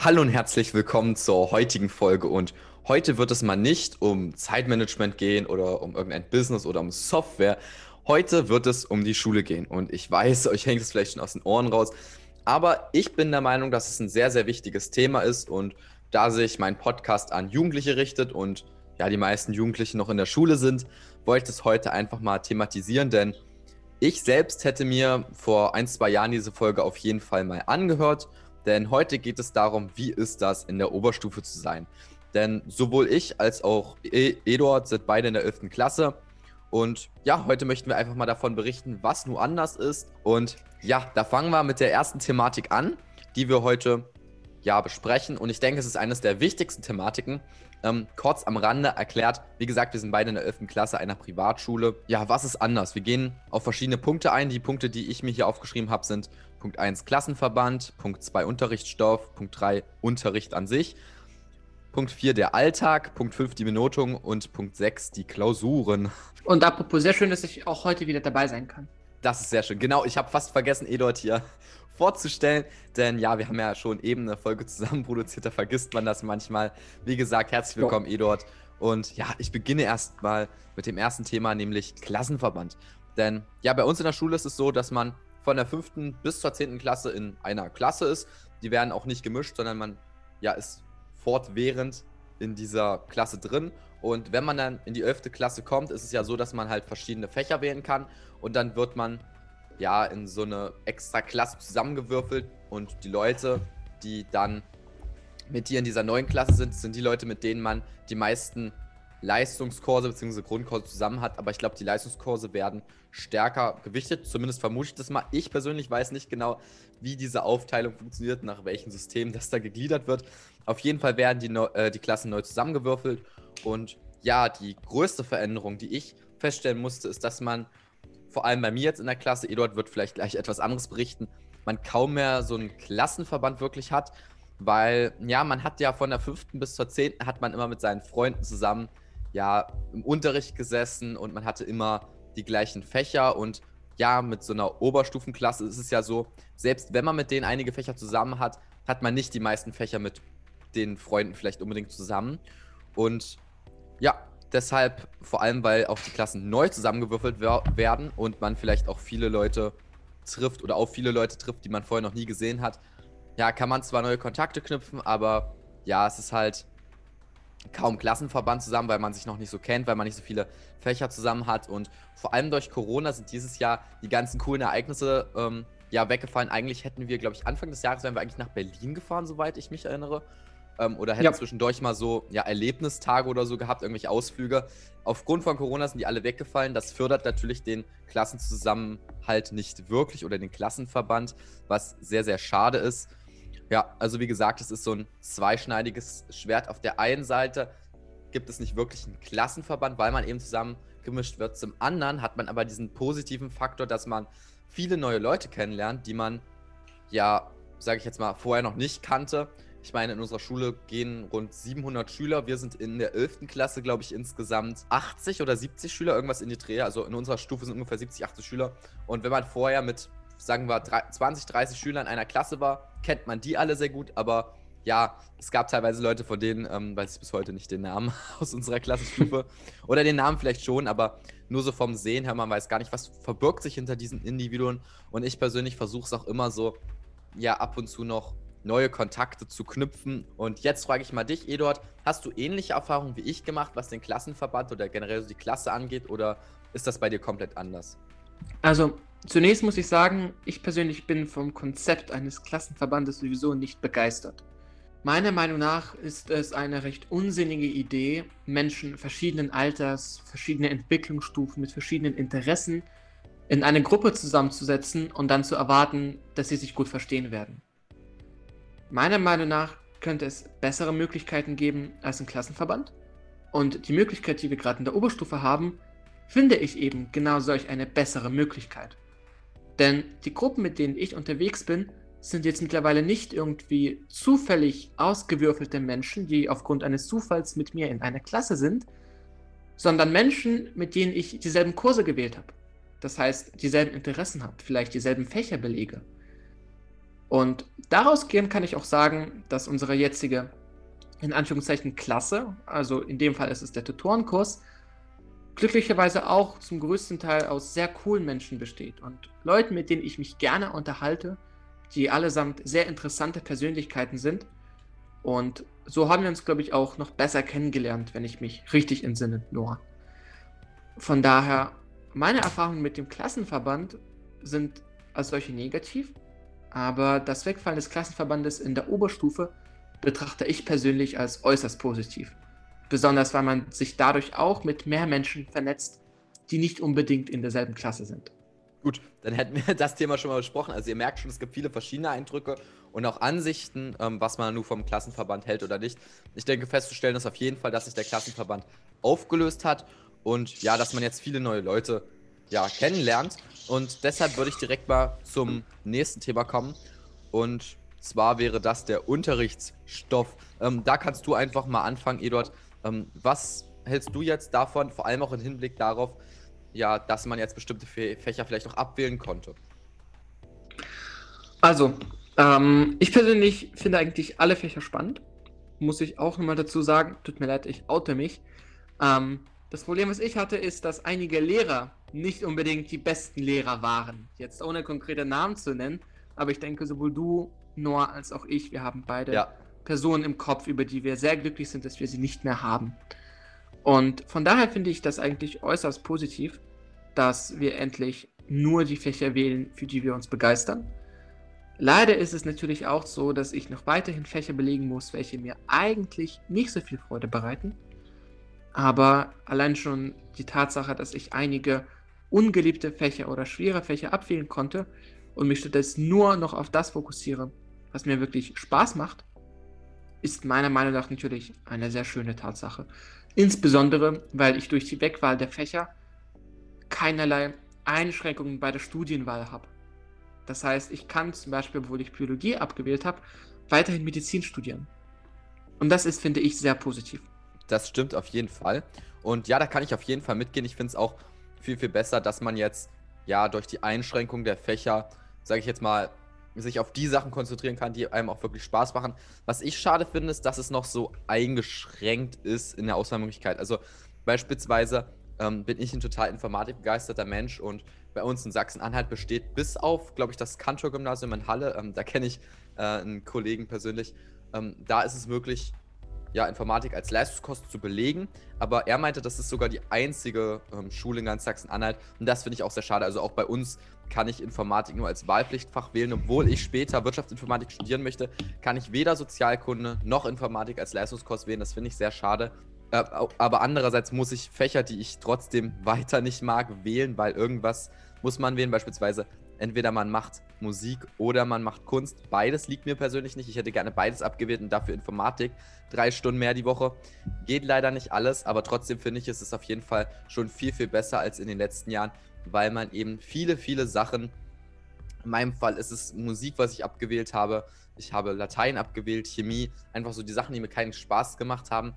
Hallo und herzlich willkommen zur heutigen Folge und heute wird es mal nicht um Zeitmanagement gehen oder um irgendein Business oder um Software. Heute wird es um die Schule gehen und ich weiß, euch hängt es vielleicht schon aus den Ohren raus, aber ich bin der Meinung, dass es ein sehr, sehr wichtiges Thema ist und da sich mein Podcast an Jugendliche richtet und ja, die meisten Jugendlichen noch in der Schule sind, wollte ich es heute einfach mal thematisieren, denn ich selbst hätte mir vor ein, zwei Jahren diese Folge auf jeden Fall mal angehört denn heute geht es darum, wie ist das in der Oberstufe zu sein. Denn sowohl ich als auch e Eduard sind beide in der 11. Klasse. Und ja, heute möchten wir einfach mal davon berichten, was nun anders ist. Und ja, da fangen wir mit der ersten Thematik an, die wir heute ja besprechen. Und ich denke, es ist eines der wichtigsten Thematiken. Ähm, kurz am Rande erklärt, wie gesagt, wir sind beide in der 11. Klasse einer Privatschule. Ja, was ist anders? Wir gehen auf verschiedene Punkte ein. Die Punkte, die ich mir hier aufgeschrieben habe, sind Punkt 1 Klassenverband, Punkt 2 Unterrichtsstoff, Punkt 3 Unterricht an sich, Punkt 4 der Alltag, Punkt 5 die Benotung und Punkt 6 die Klausuren. Und apropos, sehr schön, dass ich auch heute wieder dabei sein kann. Das ist sehr schön. Genau, ich habe fast vergessen, Eduard hier vorzustellen, denn ja, wir haben ja schon eben eine Folge zusammen produziert, da vergisst man das manchmal. Wie gesagt, herzlich willkommen. Eduard. Und ja, ich beginne erstmal mit dem ersten Thema, nämlich Klassenverband. Denn ja, bei uns in der Schule ist es so, dass man von der fünften bis zur zehnten Klasse in einer Klasse ist. Die werden auch nicht gemischt, sondern man ja, ist fortwährend in dieser Klasse drin. Und wenn man dann in die elfte Klasse kommt, ist es ja so, dass man halt verschiedene Fächer wählen kann. Und dann wird man ja in so eine extra Klasse zusammengewürfelt. Und die Leute, die dann mit dir in dieser neuen Klasse sind, sind die Leute, mit denen man die meisten Leistungskurse bzw. Grundkurse zusammen hat. Aber ich glaube, die Leistungskurse werden stärker gewichtet. Zumindest vermute ich das mal. Ich persönlich weiß nicht genau, wie diese Aufteilung funktioniert, nach welchem System das da gegliedert wird. Auf jeden Fall werden die, äh, die Klassen neu zusammengewürfelt. Und ja, die größte Veränderung, die ich feststellen musste, ist, dass man vor allem bei mir jetzt in der Klasse, Eduard wird vielleicht gleich etwas anderes berichten, man kaum mehr so einen Klassenverband wirklich hat, weil ja, man hat ja von der fünften bis zur zehnten hat man immer mit seinen Freunden zusammen ja im Unterricht gesessen und man hatte immer die gleichen Fächer und ja, mit so einer Oberstufenklasse ist es ja so, selbst wenn man mit denen einige Fächer zusammen hat, hat man nicht die meisten Fächer mit den Freunden vielleicht unbedingt zusammen. Und ja, deshalb vor allem, weil auch die Klassen neu zusammengewürfelt werden und man vielleicht auch viele Leute trifft oder auch viele Leute trifft, die man vorher noch nie gesehen hat. Ja, kann man zwar neue Kontakte knüpfen, aber ja, es ist halt kaum Klassenverband zusammen, weil man sich noch nicht so kennt, weil man nicht so viele Fächer zusammen hat. Und vor allem durch Corona sind dieses Jahr die ganzen coolen Ereignisse ähm, ja weggefallen. Eigentlich hätten wir, glaube ich, Anfang des Jahres wären wir eigentlich nach Berlin gefahren, soweit ich mich erinnere. Ähm, oder hätten ja. zwischendurch mal so ja, Erlebnistage oder so gehabt, irgendwelche Ausflüge. Aufgrund von Corona sind die alle weggefallen. Das fördert natürlich den Klassenzusammenhalt nicht wirklich oder den Klassenverband, was sehr, sehr schade ist. Ja, also wie gesagt, es ist so ein zweischneidiges Schwert. Auf der einen Seite gibt es nicht wirklich einen Klassenverband, weil man eben zusammengemischt wird. Zum anderen hat man aber diesen positiven Faktor, dass man viele neue Leute kennenlernt, die man ja, sage ich jetzt mal, vorher noch nicht kannte. Ich meine, in unserer Schule gehen rund 700 Schüler. Wir sind in der 11. Klasse, glaube ich, insgesamt 80 oder 70 Schüler, irgendwas in die Dreh. Also in unserer Stufe sind ungefähr 70, 80 Schüler. Und wenn man vorher mit sagen wir, 20, 30 Schüler in einer Klasse war, kennt man die alle sehr gut, aber ja, es gab teilweise Leute von denen, ähm, weiß ich bis heute nicht den Namen aus unserer Klassenstufe. Oder den Namen vielleicht schon, aber nur so vom Sehen her, man weiß gar nicht, was verbirgt sich hinter diesen Individuen. Und ich persönlich versuche es auch immer so, ja, ab und zu noch neue Kontakte zu knüpfen. Und jetzt frage ich mal dich, Eduard, hast du ähnliche Erfahrungen wie ich gemacht, was den Klassenverband oder generell so die Klasse angeht, oder ist das bei dir komplett anders? Also Zunächst muss ich sagen, ich persönlich bin vom Konzept eines Klassenverbandes sowieso nicht begeistert. Meiner Meinung nach ist es eine recht unsinnige Idee, Menschen verschiedenen Alters, verschiedene Entwicklungsstufen mit verschiedenen Interessen in eine Gruppe zusammenzusetzen und dann zu erwarten, dass sie sich gut verstehen werden. Meiner Meinung nach könnte es bessere Möglichkeiten geben als ein Klassenverband. Und die Möglichkeit, die wir gerade in der Oberstufe haben, finde ich eben genau solch eine bessere Möglichkeit. Denn die Gruppen, mit denen ich unterwegs bin, sind jetzt mittlerweile nicht irgendwie zufällig ausgewürfelte Menschen, die aufgrund eines Zufalls mit mir in einer Klasse sind, sondern Menschen, mit denen ich dieselben Kurse gewählt habe. Das heißt, dieselben Interessen habe, vielleicht dieselben Fächer belege. Und daraus gehen kann ich auch sagen, dass unsere jetzige, in Anführungszeichen, Klasse, also in dem Fall ist es der Tutorenkurs, glücklicherweise auch zum größten Teil aus sehr coolen Menschen besteht und Leuten, mit denen ich mich gerne unterhalte, die allesamt sehr interessante Persönlichkeiten sind. Und so haben wir uns, glaube ich, auch noch besser kennengelernt, wenn ich mich richtig entsinne, Noah. Von daher, meine Erfahrungen mit dem Klassenverband sind als solche negativ, aber das Wegfallen des Klassenverbandes in der Oberstufe betrachte ich persönlich als äußerst positiv. Besonders weil man sich dadurch auch mit mehr Menschen vernetzt, die nicht unbedingt in derselben Klasse sind. Gut, dann hätten wir das Thema schon mal besprochen. Also ihr merkt schon, es gibt viele verschiedene Eindrücke und auch Ansichten, ähm, was man nur vom Klassenverband hält oder nicht. Ich denke festzustellen ist auf jeden Fall, dass sich der Klassenverband aufgelöst hat und ja, dass man jetzt viele neue Leute ja, kennenlernt. Und deshalb würde ich direkt mal zum nächsten Thema kommen. Und zwar wäre das der Unterrichtsstoff. Ähm, da kannst du einfach mal anfangen, Eduard. Ähm, was hältst du jetzt davon, vor allem auch im Hinblick darauf, ja, dass man jetzt bestimmte Fächer vielleicht auch abwählen konnte? Also, ähm, ich persönlich finde eigentlich alle Fächer spannend. Muss ich auch nochmal dazu sagen, tut mir leid, ich oute mich. Ähm, das Problem, was ich hatte, ist, dass einige Lehrer nicht unbedingt die besten Lehrer waren. Jetzt ohne konkrete Namen zu nennen, aber ich denke, sowohl du, Noah, als auch ich, wir haben beide ja. Personen im Kopf, über die wir sehr glücklich sind, dass wir sie nicht mehr haben. Und von daher finde ich das eigentlich äußerst positiv, dass wir endlich nur die Fächer wählen, für die wir uns begeistern. Leider ist es natürlich auch so, dass ich noch weiterhin Fächer belegen muss, welche mir eigentlich nicht so viel Freude bereiten. Aber allein schon die Tatsache, dass ich einige ungeliebte Fächer oder schwere Fächer abwählen konnte und mich stattdessen nur noch auf das fokussiere, was mir wirklich Spaß macht, ist meiner Meinung nach natürlich eine sehr schöne Tatsache. Insbesondere, weil ich durch die Wegwahl der Fächer keinerlei Einschränkungen bei der Studienwahl habe. Das heißt, ich kann zum Beispiel, obwohl ich Biologie abgewählt habe, weiterhin Medizin studieren. Und das ist, finde ich, sehr positiv. Das stimmt auf jeden Fall. Und ja, da kann ich auf jeden Fall mitgehen. Ich finde es auch viel, viel besser, dass man jetzt ja durch die Einschränkung der Fächer, sage ich jetzt mal, sich auf die Sachen konzentrieren kann, die einem auch wirklich Spaß machen. Was ich schade finde, ist, dass es noch so eingeschränkt ist in der Auswahlmöglichkeit. Also beispielsweise ähm, bin ich ein total informatikbegeisterter Mensch und bei uns in Sachsen-Anhalt besteht bis auf, glaube ich, das Kantor-Gymnasium in Halle, ähm, da kenne ich äh, einen Kollegen persönlich, ähm, da ist es möglich, ja, Informatik als Leistungskost zu belegen. Aber er meinte, das ist sogar die einzige ähm, Schule in ganz Sachsen-Anhalt. Und das finde ich auch sehr schade. Also auch bei uns kann ich Informatik nur als Wahlpflichtfach wählen. Obwohl ich später Wirtschaftsinformatik studieren möchte, kann ich weder Sozialkunde noch Informatik als Leistungskost wählen. Das finde ich sehr schade. Äh, aber andererseits muss ich Fächer, die ich trotzdem weiter nicht mag, wählen, weil irgendwas muss man wählen. Beispielsweise entweder man macht Musik oder man macht Kunst. Beides liegt mir persönlich nicht. Ich hätte gerne beides abgewählt und dafür Informatik. Drei Stunden mehr die Woche. Geht leider nicht alles, aber trotzdem finde ich, ist es auf jeden Fall schon viel, viel besser als in den letzten Jahren, weil man eben viele, viele Sachen. In meinem Fall ist es Musik, was ich abgewählt habe. Ich habe Latein abgewählt, Chemie, einfach so die Sachen, die mir keinen Spaß gemacht haben.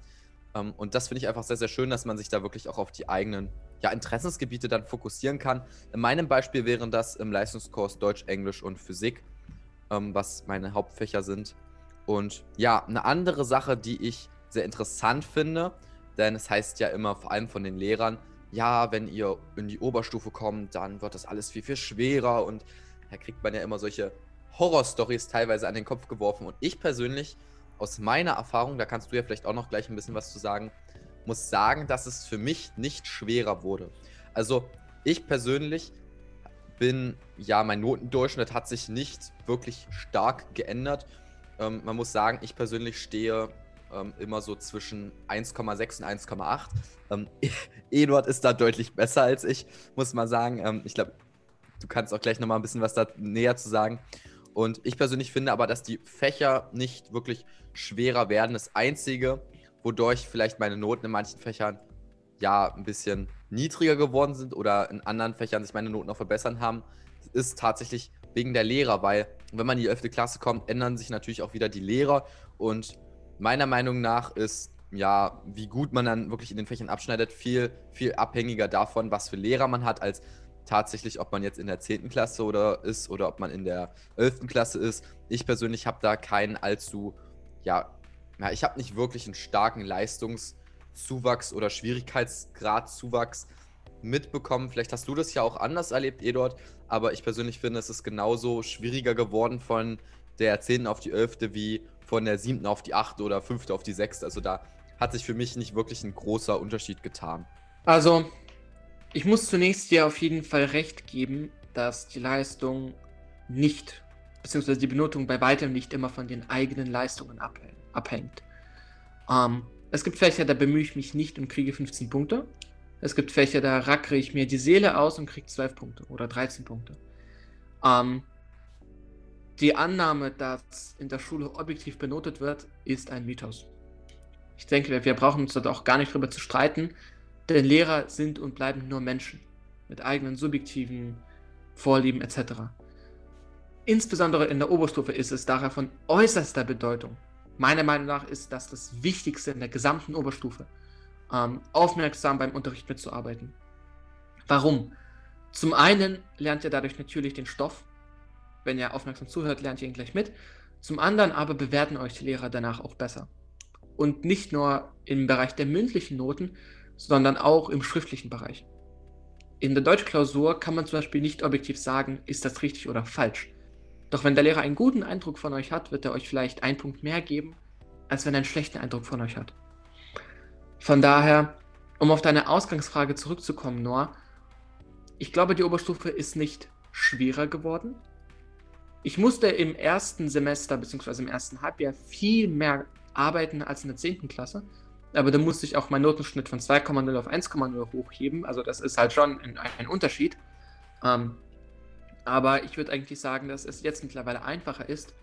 Ähm, und das finde ich einfach sehr, sehr schön, dass man sich da wirklich auch auf die eigenen ja, Interessensgebiete dann fokussieren kann. In meinem Beispiel wären das im Leistungskurs Deutsch, Englisch und Physik, ähm, was meine Hauptfächer sind. Und ja, eine andere Sache, die ich sehr interessant finde, denn es heißt ja immer, vor allem von den Lehrern, ja, wenn ihr in die Oberstufe kommt, dann wird das alles viel, viel schwerer und da kriegt man ja immer solche Horrorstories teilweise an den Kopf geworfen. Und ich persönlich, aus meiner Erfahrung, da kannst du ja vielleicht auch noch gleich ein bisschen was zu sagen, muss sagen, dass es für mich nicht schwerer wurde. Also ich persönlich bin, ja, mein Notendurchschnitt hat sich nicht wirklich stark geändert. Ähm, man muss sagen, ich persönlich stehe ähm, immer so zwischen 1,6 und 1,8. Ähm, Eduard ist da deutlich besser als ich, muss man sagen. Ähm, ich glaube, du kannst auch gleich nochmal ein bisschen was da näher zu sagen. Und ich persönlich finde aber, dass die Fächer nicht wirklich schwerer werden. Das Einzige, wodurch vielleicht meine Noten in manchen Fächern ja ein bisschen niedriger geworden sind oder in anderen Fächern sich meine Noten noch verbessern haben, ist tatsächlich wegen der Lehrer, weil wenn man in die 11. Klasse kommt, ändern sich natürlich auch wieder die Lehrer und meiner Meinung nach ist ja, wie gut man dann wirklich in den Fächern abschneidet, viel, viel abhängiger davon, was für Lehrer man hat, als tatsächlich, ob man jetzt in der 10. Klasse oder ist oder ob man in der 11. Klasse ist. Ich persönlich habe da keinen allzu, ja, ja ich habe nicht wirklich einen starken Leistungszuwachs oder Schwierigkeitsgradzuwachs mitbekommen. Vielleicht hast du das ja auch anders erlebt, Eduard, aber ich persönlich finde, es ist genauso schwieriger geworden von der 10. auf die 11. wie von der 7. auf die 8. oder 5. auf die 6. Also da hat sich für mich nicht wirklich ein großer Unterschied getan. Also, ich muss zunächst dir auf jeden Fall recht geben, dass die Leistung nicht, beziehungsweise die Benotung bei weitem nicht immer von den eigenen Leistungen abhängt. Ähm, es gibt Fächer, da bemühe ich mich nicht und kriege 15 Punkte. Es gibt Fächer, da rackere ich mir die Seele aus und kriege 12 Punkte oder 13 Punkte. Ähm, die Annahme, dass in der Schule objektiv benotet wird, ist ein Mythos. Ich denke, wir brauchen uns dort auch gar nicht drüber zu streiten, denn Lehrer sind und bleiben nur Menschen mit eigenen subjektiven Vorlieben etc. Insbesondere in der Oberstufe ist es daher von äußerster Bedeutung. Meiner Meinung nach ist das das Wichtigste in der gesamten Oberstufe, ähm, aufmerksam beim Unterricht mitzuarbeiten. Warum? Zum einen lernt ihr dadurch natürlich den Stoff. Wenn ihr aufmerksam zuhört, lernt ihr ihn gleich mit. Zum anderen aber bewerten euch die Lehrer danach auch besser. Und nicht nur im Bereich der mündlichen Noten, sondern auch im schriftlichen Bereich. In der Deutschklausur kann man zum Beispiel nicht objektiv sagen, ist das richtig oder falsch. Doch wenn der Lehrer einen guten Eindruck von euch hat, wird er euch vielleicht einen Punkt mehr geben, als wenn er einen schlechten Eindruck von euch hat. Von daher, um auf deine Ausgangsfrage zurückzukommen, Noah, ich glaube, die Oberstufe ist nicht schwerer geworden. Ich musste im ersten Semester bzw. im ersten Halbjahr viel mehr arbeiten als in der 10. Klasse. Aber da musste ich auch meinen Notenschnitt von 2,0 auf 1,0 hochheben. Also das ist halt schon ein, ein Unterschied. Ähm, aber ich würde eigentlich sagen, dass es jetzt mittlerweile einfacher ist,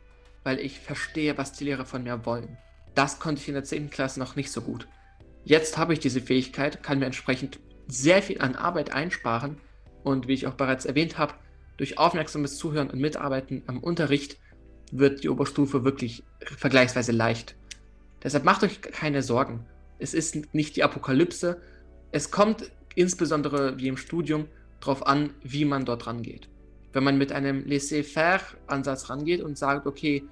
weil ich verstehe, was die Lehrer von mir wollen. Das konnte ich in der 10. Klasse noch nicht so gut. Jetzt habe ich diese Fähigkeit, kann mir entsprechend sehr viel an Arbeit einsparen und wie ich auch bereits erwähnt habe, durch aufmerksames Zuhören und Mitarbeiten am Unterricht wird die Oberstufe wirklich vergleichsweise leicht. Deshalb macht euch keine Sorgen. Es ist nicht die Apokalypse. Es kommt insbesondere wie im Studium darauf an, wie man dort rangeht. Wenn man mit einem Laissez-faire-Ansatz rangeht und sagt, okay,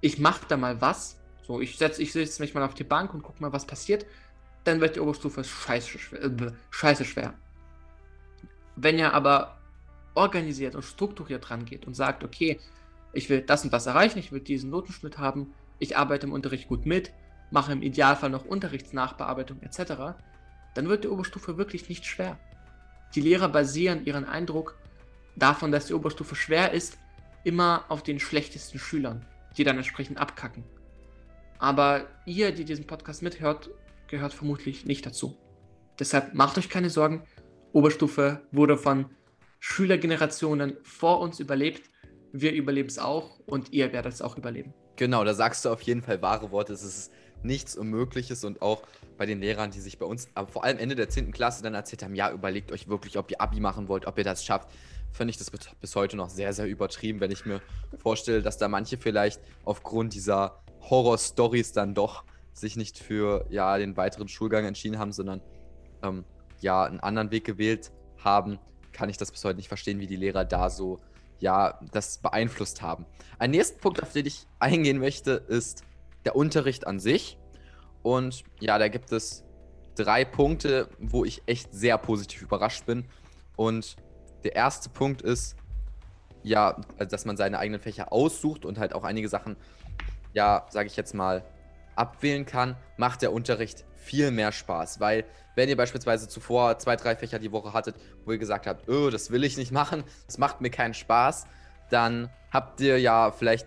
ich mache da mal was, so ich setze ich setz mich mal auf die Bank und gucke mal, was passiert, dann wird die Oberstufe scheiße schwer, äh, scheiße schwer. Wenn ihr aber organisiert und strukturiert rangeht und sagt, okay, ich will das und das erreichen, ich will diesen Notenschnitt haben, ich arbeite im Unterricht gut mit, mache im Idealfall noch Unterrichtsnachbearbeitung etc., dann wird die Oberstufe wirklich nicht schwer. Die Lehrer basieren ihren Eindruck davon, dass die Oberstufe schwer ist, immer auf den schlechtesten Schülern, die dann entsprechend abkacken. Aber ihr, die diesen Podcast mithört, gehört vermutlich nicht dazu. Deshalb macht euch keine Sorgen. Oberstufe wurde von Schülergenerationen vor uns überlebt. Wir überleben es auch und ihr werdet es auch überleben. Genau, da sagst du auf jeden Fall wahre Worte. Es ist nichts Unmögliches und auch bei den Lehrern, die sich bei uns, aber vor allem Ende der 10. Klasse dann erzählt haben, ja, überlegt euch wirklich, ob ihr Abi machen wollt, ob ihr das schafft, finde ich das bis heute noch sehr, sehr übertrieben, wenn ich mir vorstelle, dass da manche vielleicht aufgrund dieser Horror-Stories dann doch sich nicht für ja, den weiteren Schulgang entschieden haben, sondern ähm, ja, einen anderen Weg gewählt haben, kann ich das bis heute nicht verstehen, wie die Lehrer da so ja, das beeinflusst haben. Ein nächster Punkt, auf den ich eingehen möchte, ist der Unterricht an sich. Und ja, da gibt es drei Punkte, wo ich echt sehr positiv überrascht bin. Und der erste Punkt ist, ja, dass man seine eigenen Fächer aussucht und halt auch einige Sachen, ja, sage ich jetzt mal, abwählen kann, macht der Unterricht viel mehr Spaß. Weil, wenn ihr beispielsweise zuvor zwei, drei Fächer die Woche hattet, wo ihr gesagt habt, oh, das will ich nicht machen, das macht mir keinen Spaß, dann habt ihr ja vielleicht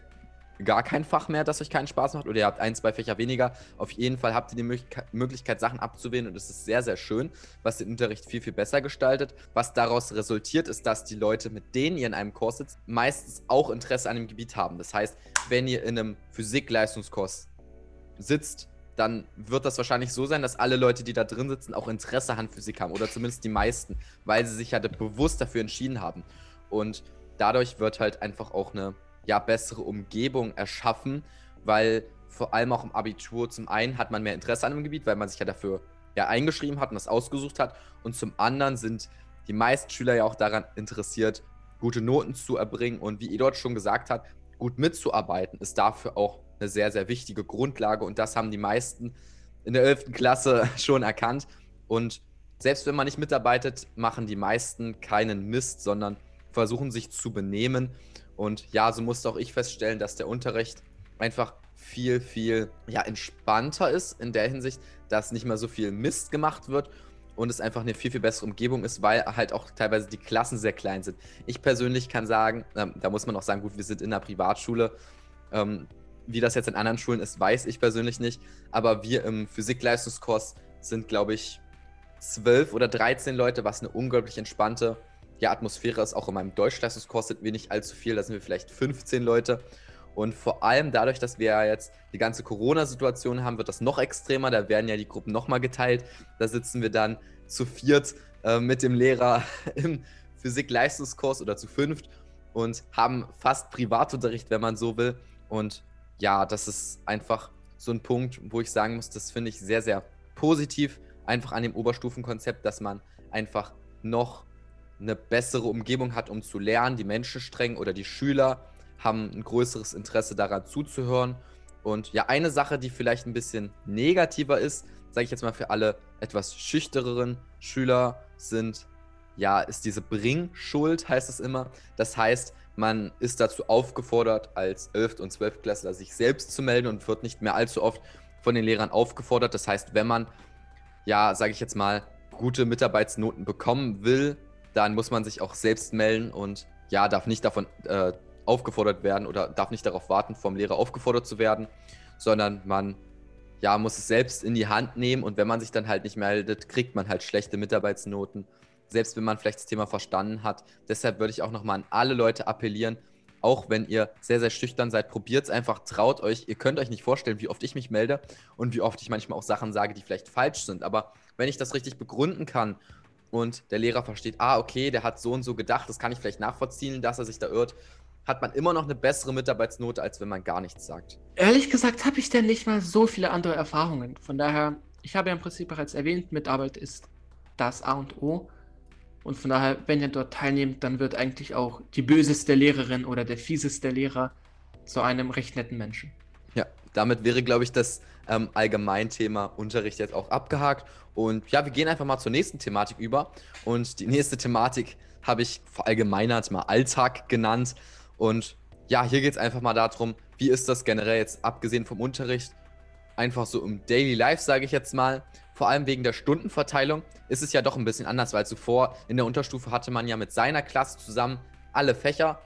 gar kein Fach mehr, das euch keinen Spaß macht, oder ihr habt ein, zwei Fächer weniger. Auf jeden Fall habt ihr die Möglichkeit, Sachen abzuwählen und es ist sehr, sehr schön, was den Unterricht viel, viel besser gestaltet. Was daraus resultiert, ist, dass die Leute, mit denen ihr in einem Kurs sitzt, meistens auch Interesse an dem Gebiet haben. Das heißt, wenn ihr in einem Physik-Leistungskurs sitzt, dann wird das wahrscheinlich so sein, dass alle Leute, die da drin sitzen, auch Interesse an Physik haben oder zumindest die meisten, weil sie sich ja bewusst dafür entschieden haben. Und dadurch wird halt einfach auch eine ja, bessere Umgebung erschaffen, weil vor allem auch im Abitur zum einen hat man mehr Interesse an dem Gebiet, weil man sich ja dafür ja eingeschrieben hat und das ausgesucht hat und zum anderen sind die meisten Schüler ja auch daran interessiert, gute Noten zu erbringen. Und wie Eduard schon gesagt hat, gut mitzuarbeiten ist dafür auch eine sehr, sehr wichtige Grundlage. Und das haben die meisten in der 11. Klasse schon erkannt. Und selbst wenn man nicht mitarbeitet, machen die meisten keinen Mist, sondern versuchen sich zu benehmen. Und ja, so musste auch ich feststellen, dass der Unterricht einfach viel, viel ja, entspannter ist in der Hinsicht, dass nicht mehr so viel Mist gemacht wird und es einfach eine viel, viel bessere Umgebung ist, weil halt auch teilweise die Klassen sehr klein sind. Ich persönlich kann sagen, ähm, da muss man auch sagen, gut, wir sind in einer Privatschule. Ähm, wie das jetzt in anderen Schulen ist, weiß ich persönlich nicht. Aber wir im Physikleistungskurs sind, glaube ich, zwölf oder 13 Leute, was eine unglaublich entspannte ja, Atmosphäre ist. Auch in meinem Deutschleistungskurs sind wir nicht allzu viel, da sind wir vielleicht 15 Leute. Und vor allem dadurch, dass wir ja jetzt die ganze Corona-Situation haben, wird das noch extremer. Da werden ja die Gruppen nochmal geteilt. Da sitzen wir dann zu viert äh, mit dem Lehrer im Physik-Leistungskurs oder zu fünft und haben fast Privatunterricht, wenn man so will. Und ja, das ist einfach so ein Punkt, wo ich sagen muss, das finde ich sehr, sehr positiv, einfach an dem Oberstufenkonzept, dass man einfach noch eine bessere Umgebung hat, um zu lernen. Die Menschen streng oder die Schüler haben ein größeres Interesse daran zuzuhören. Und ja, eine Sache, die vielleicht ein bisschen negativer ist, sage ich jetzt mal für alle etwas schüchtereren Schüler, sind, ja, ist diese Bringschuld, heißt es immer. Das heißt, man ist dazu aufgefordert, als 11. und 12. Klässler sich selbst zu melden und wird nicht mehr allzu oft von den Lehrern aufgefordert. Das heißt, wenn man, ja, sage ich jetzt mal, gute Mitarbeitsnoten bekommen will, dann muss man sich auch selbst melden und ja, darf nicht davon äh, aufgefordert werden oder darf nicht darauf warten, vom Lehrer aufgefordert zu werden, sondern man ja, muss es selbst in die Hand nehmen und wenn man sich dann halt nicht meldet, kriegt man halt schlechte Mitarbeitsnoten, selbst wenn man vielleicht das Thema verstanden hat. Deshalb würde ich auch nochmal an alle Leute appellieren, auch wenn ihr sehr, sehr schüchtern seid, probiert es einfach, traut euch. Ihr könnt euch nicht vorstellen, wie oft ich mich melde und wie oft ich manchmal auch Sachen sage, die vielleicht falsch sind. Aber wenn ich das richtig begründen kann und der Lehrer versteht, ah, okay, der hat so und so gedacht, das kann ich vielleicht nachvollziehen, dass er sich da irrt, hat man immer noch eine bessere Mitarbeitsnote, als wenn man gar nichts sagt. Ehrlich gesagt habe ich denn nicht mal so viele andere Erfahrungen. Von daher, ich habe ja im Prinzip bereits erwähnt, Mitarbeit ist das A und O. Und von daher, wenn ihr dort teilnehmt, dann wird eigentlich auch die böseste Lehrerin oder der fieseste Lehrer zu einem recht netten Menschen. Damit wäre, glaube ich, das ähm, Allgemeinthema Unterricht jetzt auch abgehakt. Und ja, wir gehen einfach mal zur nächsten Thematik über. Und die nächste Thematik habe ich verallgemeinert mal Alltag genannt. Und ja, hier geht es einfach mal darum, wie ist das generell jetzt, abgesehen vom Unterricht, einfach so im Daily Life, sage ich jetzt mal. Vor allem wegen der Stundenverteilung ist es ja doch ein bisschen anders, weil zuvor in der Unterstufe hatte man ja mit seiner Klasse zusammen alle Fächer.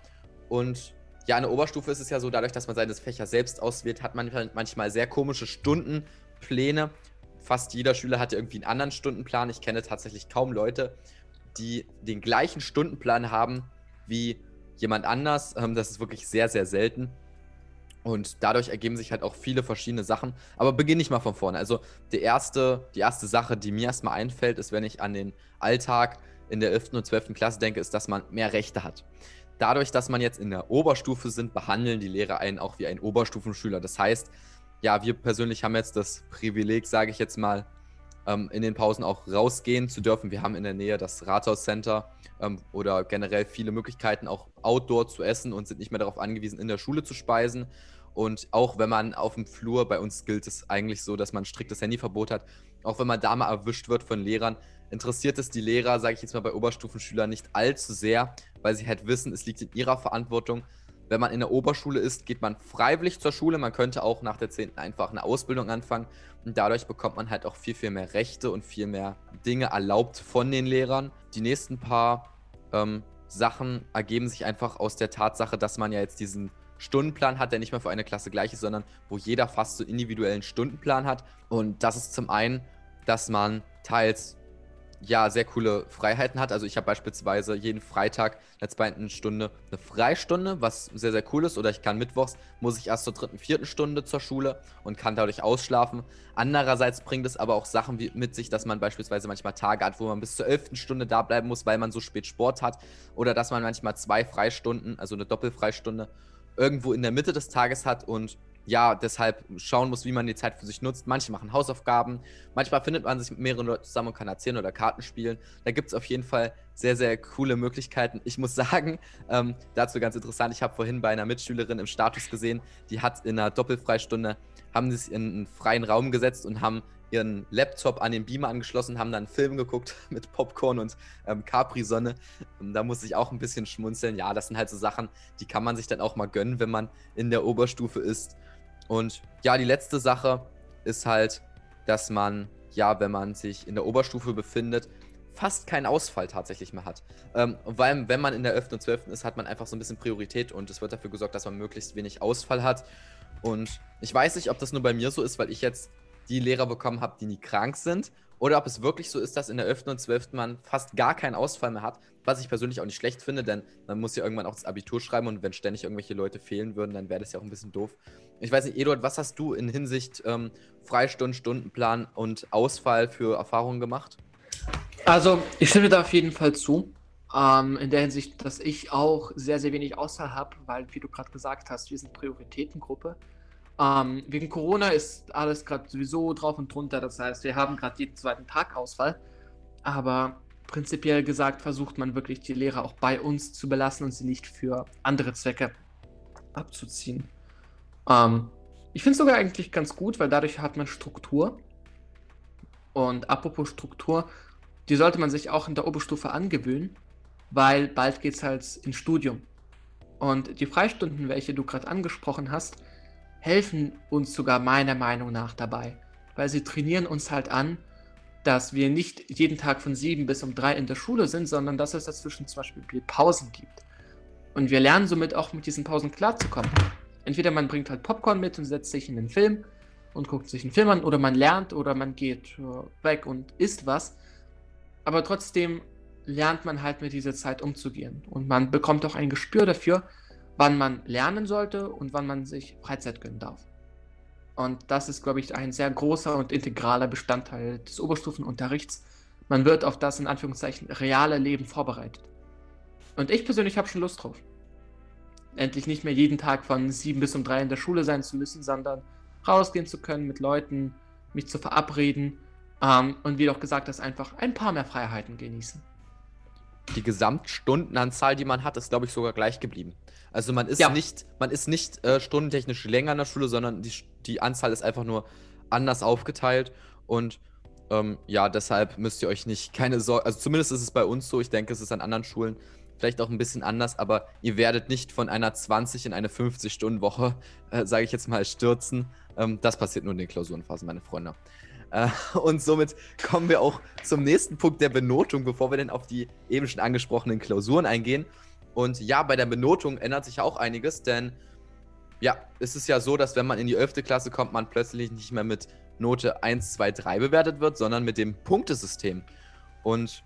Und ja, in der Oberstufe ist es ja so, dadurch, dass man seine Fächer selbst auswählt, hat man halt manchmal sehr komische Stundenpläne. Fast jeder Schüler hatte irgendwie einen anderen Stundenplan. Ich kenne tatsächlich kaum Leute, die den gleichen Stundenplan haben wie jemand anders. Ähm, das ist wirklich sehr, sehr selten. Und dadurch ergeben sich halt auch viele verschiedene Sachen. Aber beginne ich mal von vorne. Also die erste, die erste Sache, die mir erstmal einfällt, ist, wenn ich an den Alltag in der 11. und 12. Klasse denke, ist, dass man mehr Rechte hat. Dadurch, dass man jetzt in der Oberstufe sind, behandeln die Lehrer einen auch wie einen Oberstufenschüler. Das heißt, ja, wir persönlich haben jetzt das Privileg, sage ich jetzt mal, ähm, in den Pausen auch rausgehen zu dürfen. Wir haben in der Nähe das Rathaus Center ähm, oder generell viele Möglichkeiten, auch outdoor zu essen und sind nicht mehr darauf angewiesen, in der Schule zu speisen. Und auch wenn man auf dem Flur, bei uns gilt es eigentlich so, dass man ein striktes Handyverbot hat, auch wenn man da mal erwischt wird von Lehrern, interessiert es die Lehrer, sage ich jetzt mal bei Oberstufenschülern, nicht allzu sehr, weil sie halt wissen, es liegt in ihrer Verantwortung, wenn man in der Oberschule ist, geht man freiwillig zur Schule. Man könnte auch nach der 10. einfach eine Ausbildung anfangen. Und dadurch bekommt man halt auch viel, viel mehr Rechte und viel mehr Dinge erlaubt von den Lehrern. Die nächsten paar ähm, Sachen ergeben sich einfach aus der Tatsache, dass man ja jetzt diesen Stundenplan hat, der nicht mehr für eine Klasse gleich ist, sondern wo jeder fast so individuellen Stundenplan hat. Und das ist zum einen, dass man teils ja sehr coole Freiheiten hat. Also ich habe beispielsweise jeden Freitag in der zweiten Stunde eine Freistunde, was sehr, sehr cool ist. Oder ich kann mittwochs, muss ich erst zur dritten, vierten Stunde zur Schule und kann dadurch ausschlafen. Andererseits bringt es aber auch Sachen wie, mit sich, dass man beispielsweise manchmal Tage hat, wo man bis zur elften Stunde da bleiben muss, weil man so spät Sport hat. Oder dass man manchmal zwei Freistunden, also eine Doppelfreistunde, irgendwo in der Mitte des Tages hat und ja, deshalb schauen muss, wie man die Zeit für sich nutzt. Manche machen Hausaufgaben, manchmal findet man sich mit mehreren Leuten zusammen und kann erzählen oder Karten spielen. Da gibt es auf jeden Fall sehr, sehr coole Möglichkeiten. Ich muss sagen, ähm, dazu ganz interessant, ich habe vorhin bei einer Mitschülerin im Status gesehen, die hat in einer Doppelfreistunde, haben sie sich in einen freien Raum gesetzt und haben ihren Laptop an den Beamer angeschlossen, haben dann einen Film geguckt mit Popcorn und ähm, Capri-Sonne. Da muss ich auch ein bisschen schmunzeln. Ja, das sind halt so Sachen, die kann man sich dann auch mal gönnen, wenn man in der Oberstufe ist. Und ja, die letzte Sache ist halt, dass man, ja, wenn man sich in der Oberstufe befindet, fast keinen Ausfall tatsächlich mehr hat. Ähm, weil, wenn man in der 11. und 12. ist, hat man einfach so ein bisschen Priorität und es wird dafür gesorgt, dass man möglichst wenig Ausfall hat. Und ich weiß nicht, ob das nur bei mir so ist, weil ich jetzt die Lehrer bekommen habe, die nie krank sind. Oder ob es wirklich so ist, dass in der 11. und 12. man fast gar keinen Ausfall mehr hat, was ich persönlich auch nicht schlecht finde, denn man muss ja irgendwann auch das Abitur schreiben und wenn ständig irgendwelche Leute fehlen würden, dann wäre das ja auch ein bisschen doof. Ich weiß nicht, Eduard, was hast du in Hinsicht ähm, Freistunden, Stundenplan und Ausfall für Erfahrungen gemacht? Also, ich stimme da auf jeden Fall zu. Ähm, in der Hinsicht, dass ich auch sehr, sehr wenig Ausfall habe, weil, wie du gerade gesagt hast, wir sind Prioritätengruppe. Ähm, wegen Corona ist alles gerade sowieso drauf und drunter. Das heißt, wir haben gerade jeden zweiten Tag Ausfall. Aber prinzipiell gesagt versucht man wirklich die Lehrer auch bei uns zu belassen und sie nicht für andere Zwecke abzuziehen. Ähm, ich finde es sogar eigentlich ganz gut, weil dadurch hat man Struktur. Und apropos Struktur, die sollte man sich auch in der Oberstufe angewöhnen, weil bald geht es halt ins Studium. Und die Freistunden, welche du gerade angesprochen hast, helfen uns sogar meiner Meinung nach dabei, weil sie trainieren uns halt an, dass wir nicht jeden Tag von sieben bis um drei in der Schule sind, sondern dass es dazwischen zum Beispiel Pausen gibt. Und wir lernen somit auch mit diesen Pausen klarzukommen. Entweder man bringt halt Popcorn mit und setzt sich in den Film und guckt sich einen Film an, oder man lernt oder man geht äh, weg und isst was. Aber trotzdem lernt man halt mit dieser Zeit umzugehen. Und man bekommt auch ein Gespür dafür, wann man lernen sollte und wann man sich Freizeit gönnen darf. Und das ist, glaube ich, ein sehr großer und integraler Bestandteil des Oberstufenunterrichts. Man wird auf das in Anführungszeichen reale Leben vorbereitet. Und ich persönlich habe schon Lust drauf. Endlich nicht mehr jeden Tag von sieben bis um drei in der Schule sein zu müssen, sondern rausgehen zu können mit Leuten, mich zu verabreden ähm, und wie du auch gesagt hast, einfach ein paar mehr Freiheiten genießen. Die Gesamtstundenanzahl, die man hat, ist, glaube ich, sogar gleich geblieben. Also man ist ja. nicht, man ist nicht äh, stundentechnisch länger in der Schule, sondern die, die Anzahl ist einfach nur anders aufgeteilt. Und ähm, ja, deshalb müsst ihr euch nicht keine Sorge. Also zumindest ist es bei uns so. Ich denke, es ist an anderen Schulen vielleicht auch ein bisschen anders, aber ihr werdet nicht von einer 20 in eine 50-Stunden-Woche, äh, sage ich jetzt mal, stürzen. Ähm, das passiert nur in den Klausurenphasen, meine Freunde. Äh, und somit kommen wir auch zum nächsten Punkt der Benotung, bevor wir dann auf die eben schon angesprochenen Klausuren eingehen. Und ja, bei der Benotung ändert sich auch einiges, denn ja, es ist ja so, dass wenn man in die 11. Klasse kommt, man plötzlich nicht mehr mit Note 1, 2, 3 bewertet wird, sondern mit dem Punktesystem. Und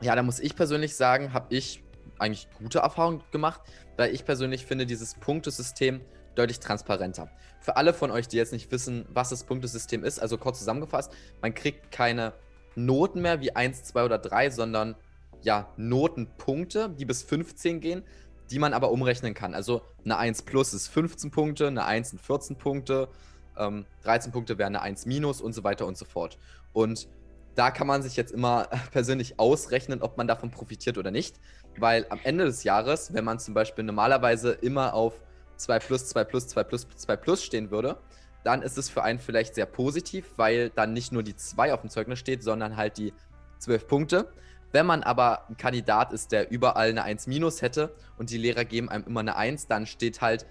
ja, da muss ich persönlich sagen, habe ich eigentlich gute Erfahrungen gemacht, weil ich persönlich finde dieses Punktesystem deutlich transparenter. Für alle von euch, die jetzt nicht wissen, was das Punktesystem ist, also kurz zusammengefasst, man kriegt keine Noten mehr wie 1, 2 oder 3, sondern ja, Notenpunkte, die bis 15 gehen, die man aber umrechnen kann. Also eine 1 plus ist 15 Punkte, eine 1 sind 14 Punkte, ähm, 13 Punkte wäre eine 1 minus und so weiter und so fort. Und da kann man sich jetzt immer persönlich ausrechnen, ob man davon profitiert oder nicht. Weil am Ende des Jahres, wenn man zum Beispiel normalerweise immer auf 2 plus, 2 plus, 2 plus, 2 plus stehen würde, dann ist es für einen vielleicht sehr positiv, weil dann nicht nur die 2 auf dem Zeugnis steht, sondern halt die 12 Punkte. Wenn man aber ein Kandidat ist, der überall eine 1 minus hätte und die Lehrer geben einem immer eine 1, dann steht halt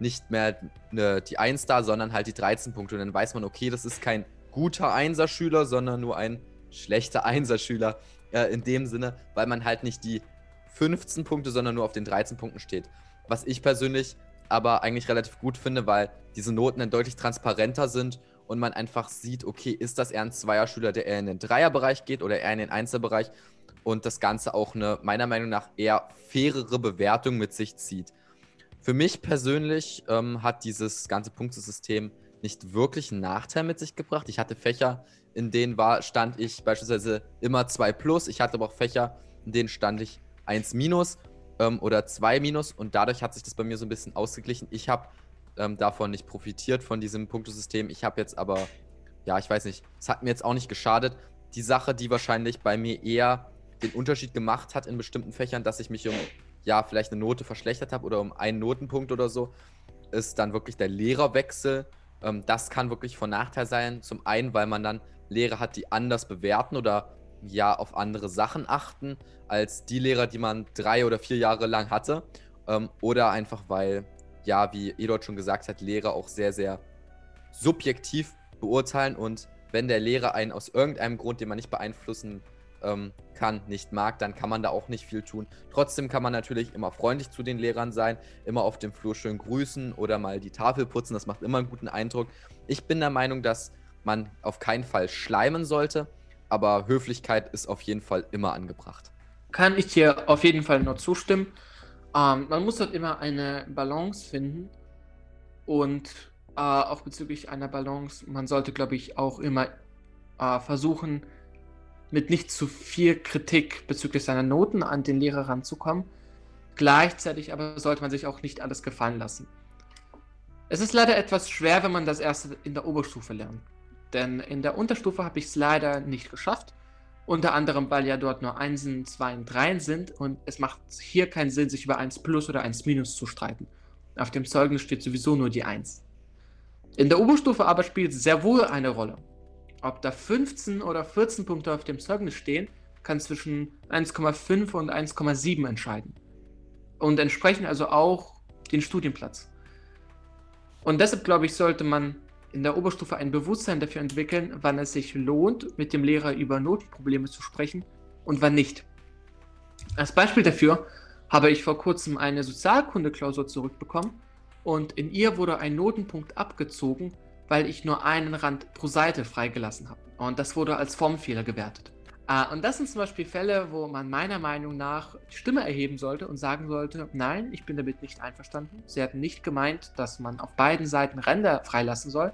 nicht mehr eine, die 1 da, sondern halt die 13 Punkte. Und dann weiß man, okay, das ist kein guter Einserschüler, sondern nur ein schlechter Einserschüler äh, in dem Sinne, weil man halt nicht die 15 Punkte, sondern nur auf den 13 Punkten steht. Was ich persönlich aber eigentlich relativ gut finde, weil diese Noten dann deutlich transparenter sind und man einfach sieht, okay, ist das eher ein Zweierschüler, der eher in den Dreierbereich geht oder eher in den Einzelbereich? Und das Ganze auch eine meiner Meinung nach eher fairere Bewertung mit sich zieht. Für mich persönlich ähm, hat dieses ganze Punktesystem nicht wirklich einen Nachteil mit sich gebracht. Ich hatte Fächer, in denen war, stand ich beispielsweise immer 2 plus. Ich hatte aber auch Fächer, in denen stand ich 1 minus ähm, oder 2 minus und dadurch hat sich das bei mir so ein bisschen ausgeglichen. Ich habe ähm, davon nicht profitiert, von diesem Punktesystem. Ich habe jetzt aber, ja, ich weiß nicht, es hat mir jetzt auch nicht geschadet. Die Sache, die wahrscheinlich bei mir eher den Unterschied gemacht hat in bestimmten Fächern, dass ich mich um, ja, vielleicht eine Note verschlechtert habe oder um einen Notenpunkt oder so, ist dann wirklich der Lehrerwechsel. Ähm, das kann wirklich von Nachteil sein. Zum einen, weil man dann Lehrer hat, die anders bewerten oder ja auf andere Sachen achten als die Lehrer, die man drei oder vier Jahre lang hatte. Ähm, oder einfach, weil, ja, wie Edot schon gesagt hat, Lehrer auch sehr, sehr subjektiv beurteilen und wenn der Lehrer einen aus irgendeinem Grund, den man nicht beeinflussen ähm, kann, nicht mag, dann kann man da auch nicht viel tun. Trotzdem kann man natürlich immer freundlich zu den Lehrern sein, immer auf dem Flur schön grüßen oder mal die Tafel putzen, das macht immer einen guten Eindruck. Ich bin der Meinung, dass man auf keinen Fall schleimen sollte, aber Höflichkeit ist auf jeden Fall immer angebracht. Kann ich dir auf jeden Fall nur zustimmen. Ähm, man muss halt immer eine Balance finden und äh, auch bezüglich einer Balance, man sollte, glaube ich, auch immer äh, versuchen, mit nicht zu viel Kritik bezüglich seiner Noten an den Lehrer ranzukommen. Gleichzeitig aber sollte man sich auch nicht alles gefallen lassen. Es ist leider etwas schwer, wenn man das erste in der Oberstufe lernt. Denn in der Unterstufe habe ich es leider nicht geschafft. Unter anderem, weil ja dort nur Einsen, Zweien, Dreien sind und es macht hier keinen Sinn, sich über 1 plus oder 1 minus zu streiten. Auf dem Zeugnis steht sowieso nur die 1. In der Oberstufe aber spielt es sehr wohl eine Rolle. Ob da 15 oder 14 Punkte auf dem Zeugnis stehen, kann zwischen 1,5 und 1,7 entscheiden. Und entsprechend also auch den Studienplatz. Und deshalb glaube ich, sollte man in der Oberstufe ein Bewusstsein dafür entwickeln, wann es sich lohnt, mit dem Lehrer über Notenprobleme zu sprechen und wann nicht. Als Beispiel dafür habe ich vor kurzem eine Sozialkunde-Klausur zurückbekommen und in ihr wurde ein Notenpunkt abgezogen, weil ich nur einen Rand pro Seite freigelassen habe. Und das wurde als Formfehler gewertet. Uh, und das sind zum Beispiel Fälle, wo man meiner Meinung nach die Stimme erheben sollte und sagen sollte, nein, ich bin damit nicht einverstanden. Sie hatten nicht gemeint, dass man auf beiden Seiten Ränder freilassen soll.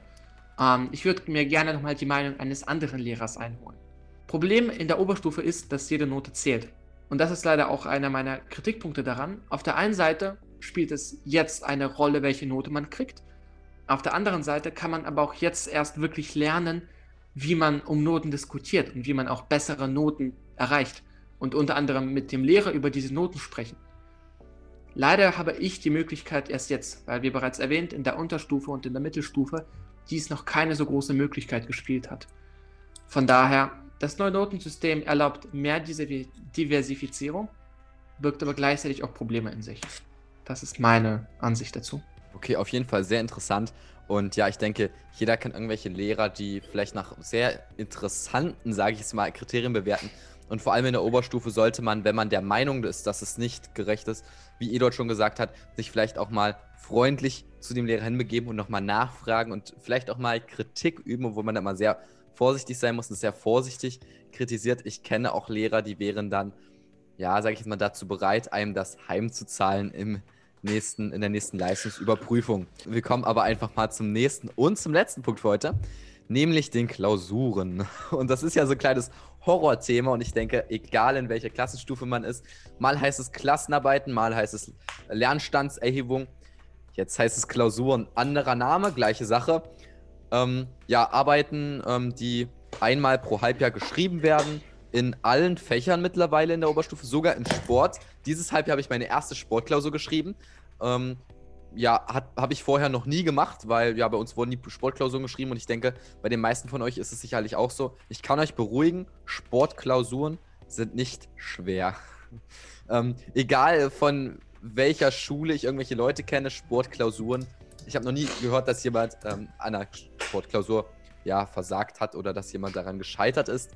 Uh, ich würde mir gerne nochmal die Meinung eines anderen Lehrers einholen. Problem in der Oberstufe ist, dass jede Note zählt. Und das ist leider auch einer meiner Kritikpunkte daran. Auf der einen Seite spielt es jetzt eine Rolle, welche Note man kriegt. Auf der anderen Seite kann man aber auch jetzt erst wirklich lernen, wie man um Noten diskutiert und wie man auch bessere Noten erreicht und unter anderem mit dem Lehrer über diese Noten sprechen. Leider habe ich die Möglichkeit erst jetzt, weil wie bereits erwähnt, in der Unterstufe und in der Mittelstufe dies noch keine so große Möglichkeit gespielt hat. Von daher, das neue Notensystem erlaubt mehr Diversifizierung, birgt aber gleichzeitig auch Probleme in sich. Das ist meine Ansicht dazu. Okay, auf jeden Fall sehr interessant. Und ja, ich denke, jeder kennt irgendwelche Lehrer, die vielleicht nach sehr interessanten, sage ich jetzt mal, Kriterien bewerten. Und vor allem in der Oberstufe sollte man, wenn man der Meinung ist, dass es nicht gerecht ist, wie Edot schon gesagt hat, sich vielleicht auch mal freundlich zu dem Lehrer hinbegeben und nochmal nachfragen und vielleicht auch mal Kritik üben, obwohl man da mal sehr vorsichtig sein muss und sehr vorsichtig kritisiert. Ich kenne auch Lehrer, die wären dann, ja, sage ich jetzt mal, dazu bereit, einem das heimzuzahlen im nächsten, in der nächsten Leistungsüberprüfung. Wir kommen aber einfach mal zum nächsten und zum letzten Punkt für heute, nämlich den Klausuren. Und das ist ja so ein kleines Horrorthema und ich denke, egal in welcher Klassenstufe man ist, mal heißt es Klassenarbeiten, mal heißt es Lernstandserhebung, jetzt heißt es Klausuren, anderer Name, gleiche Sache. Ähm, ja, Arbeiten, ähm, die einmal pro Halbjahr geschrieben werden, in allen Fächern mittlerweile in der Oberstufe, sogar in Sport. Dieses Halbjahr habe ich meine erste Sportklausur geschrieben. Ähm, ja, habe ich vorher noch nie gemacht, weil ja bei uns wurden die Sportklausuren geschrieben und ich denke, bei den meisten von euch ist es sicherlich auch so. Ich kann euch beruhigen, Sportklausuren sind nicht schwer. ähm, egal von welcher Schule ich irgendwelche Leute kenne, Sportklausuren. Ich habe noch nie gehört, dass jemand ähm, an einer Sportklausur ja versagt hat oder dass jemand daran gescheitert ist.